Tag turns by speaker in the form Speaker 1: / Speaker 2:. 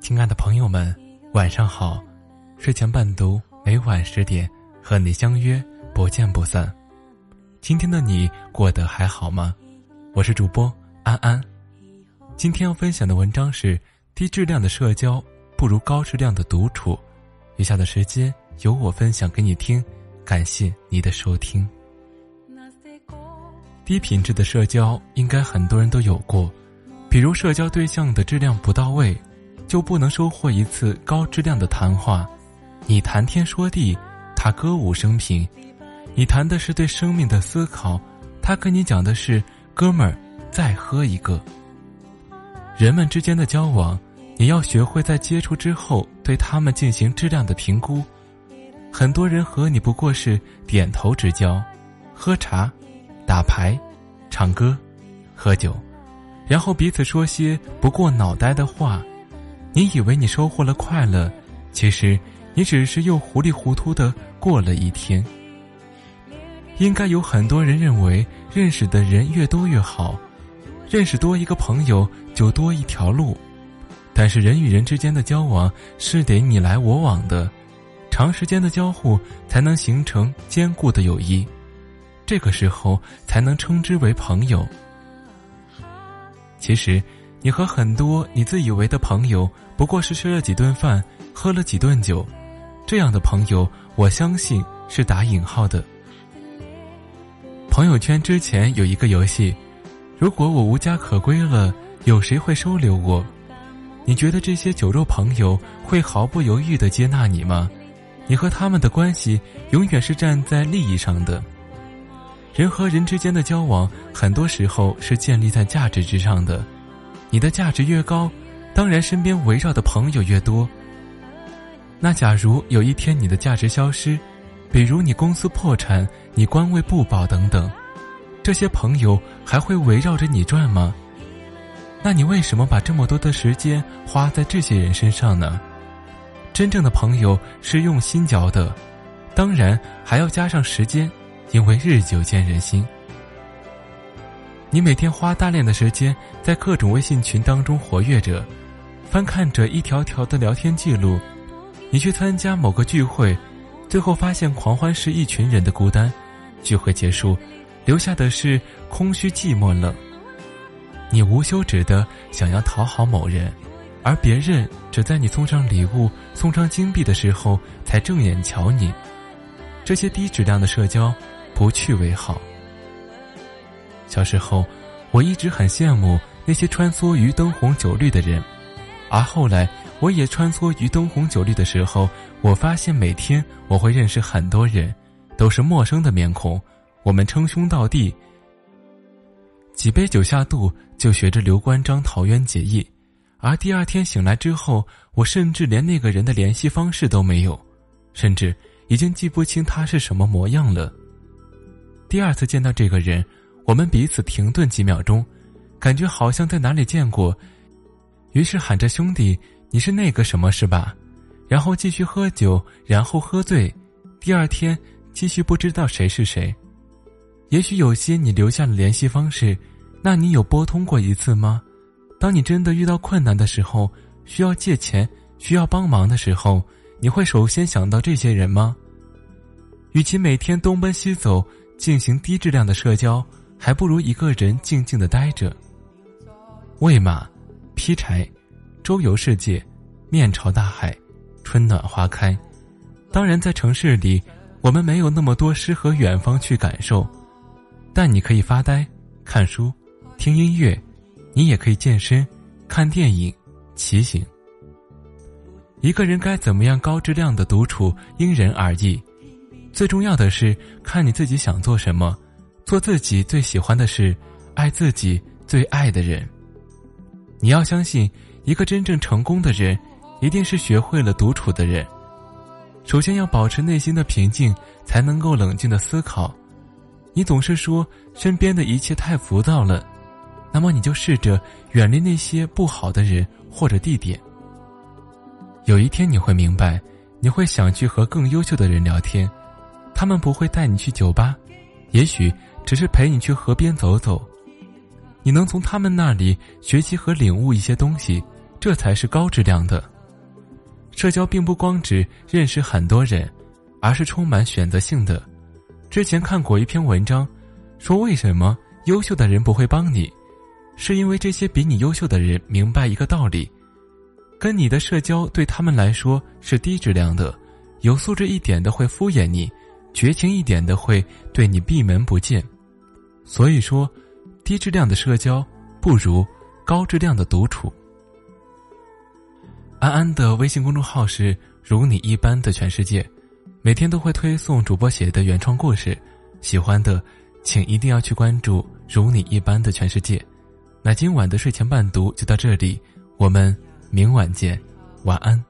Speaker 1: 亲爱的朋友们，晚上好！睡前伴读，每晚十点和你相约，不见不散。今天的你过得还好吗？我是主播安安。今天要分享的文章是：低质量的社交不如高质量的独处。以下的时间由我分享给你听，感谢你的收听。低品质的社交应该很多人都有过，比如社交对象的质量不到位，就不能收获一次高质量的谈话。你谈天说地，他歌舞升平；你谈的是对生命的思考，他跟你讲的是哥们儿再喝一个。人们之间的交往，你要学会在接触之后对他们进行质量的评估。很多人和你不过是点头之交，喝茶。打牌、唱歌、喝酒，然后彼此说些不过脑袋的话。你以为你收获了快乐，其实你只是又糊里糊涂的过了一天。应该有很多人认为认识的人越多越好，认识多一个朋友就多一条路。但是人与人之间的交往是得你来我往的，长时间的交互才能形成坚固的友谊。这个时候才能称之为朋友。其实，你和很多你自以为的朋友不过是吃了几顿饭，喝了几顿酒，这样的朋友，我相信是打引号的。朋友圈之前有一个游戏，如果我无家可归了，有谁会收留我？你觉得这些酒肉朋友会毫不犹豫的接纳你吗？你和他们的关系永远是站在利益上的。人和人之间的交往，很多时候是建立在价值之上的。你的价值越高，当然身边围绕的朋友越多。那假如有一天你的价值消失，比如你公司破产、你官位不保等等，这些朋友还会围绕着你转吗？那你为什么把这么多的时间花在这些人身上呢？真正的朋友是用心交的，当然还要加上时间。因为日久见人心，你每天花大量的时间在各种微信群当中活跃着，翻看着一条条的聊天记录。你去参加某个聚会，最后发现狂欢是一群人的孤单。聚会结束，留下的是空虚、寂寞、冷。你无休止的想要讨好某人，而别人只在你送上礼物、送上金币的时候才正眼瞧你。这些低质量的社交。不去为好。小时候，我一直很羡慕那些穿梭于灯红酒绿的人，而后来，我也穿梭于灯红酒绿的时候，我发现每天我会认识很多人，都是陌生的面孔，我们称兄道弟。几杯酒下肚，就学着刘关张桃园结义，而第二天醒来之后，我甚至连那个人的联系方式都没有，甚至已经记不清他是什么模样了。第二次见到这个人，我们彼此停顿几秒钟，感觉好像在哪里见过，于是喊着“兄弟，你是那个什么是吧？”然后继续喝酒，然后喝醉。第二天继续不知道谁是谁。也许有些你留下了联系方式，那你有拨通过一次吗？当你真的遇到困难的时候，需要借钱、需要帮忙的时候，你会首先想到这些人吗？与其每天东奔西走。进行低质量的社交，还不如一个人静静的待着。喂马，劈柴，周游世界，面朝大海，春暖花开。当然，在城市里，我们没有那么多诗和远方去感受，但你可以发呆、看书、听音乐，你也可以健身、看电影、骑行。一个人该怎么样高质量的独处，因人而异。最重要的是看你自己想做什么，做自己最喜欢的事，爱自己最爱的人。你要相信，一个真正成功的人，一定是学会了独处的人。首先要保持内心的平静，才能够冷静的思考。你总是说身边的一切太浮躁了，那么你就试着远离那些不好的人或者地点。有一天你会明白，你会想去和更优秀的人聊天。他们不会带你去酒吧，也许只是陪你去河边走走。你能从他们那里学习和领悟一些东西，这才是高质量的。社交并不光指认识很多人，而是充满选择性的。之前看过一篇文章，说为什么优秀的人不会帮你，是因为这些比你优秀的人明白一个道理：跟你的社交对他们来说是低质量的，有素质一点的会敷衍你，绝情一点的会对你闭门不见。所以说，低质量的社交不如高质量的独处。安安的微信公众号是“如你一般的全世界”，每天都会推送主播写的原创故事，喜欢的请一定要去关注“如你一般的全世界”。那今晚的睡前伴读就到这里，我们明晚见，晚安。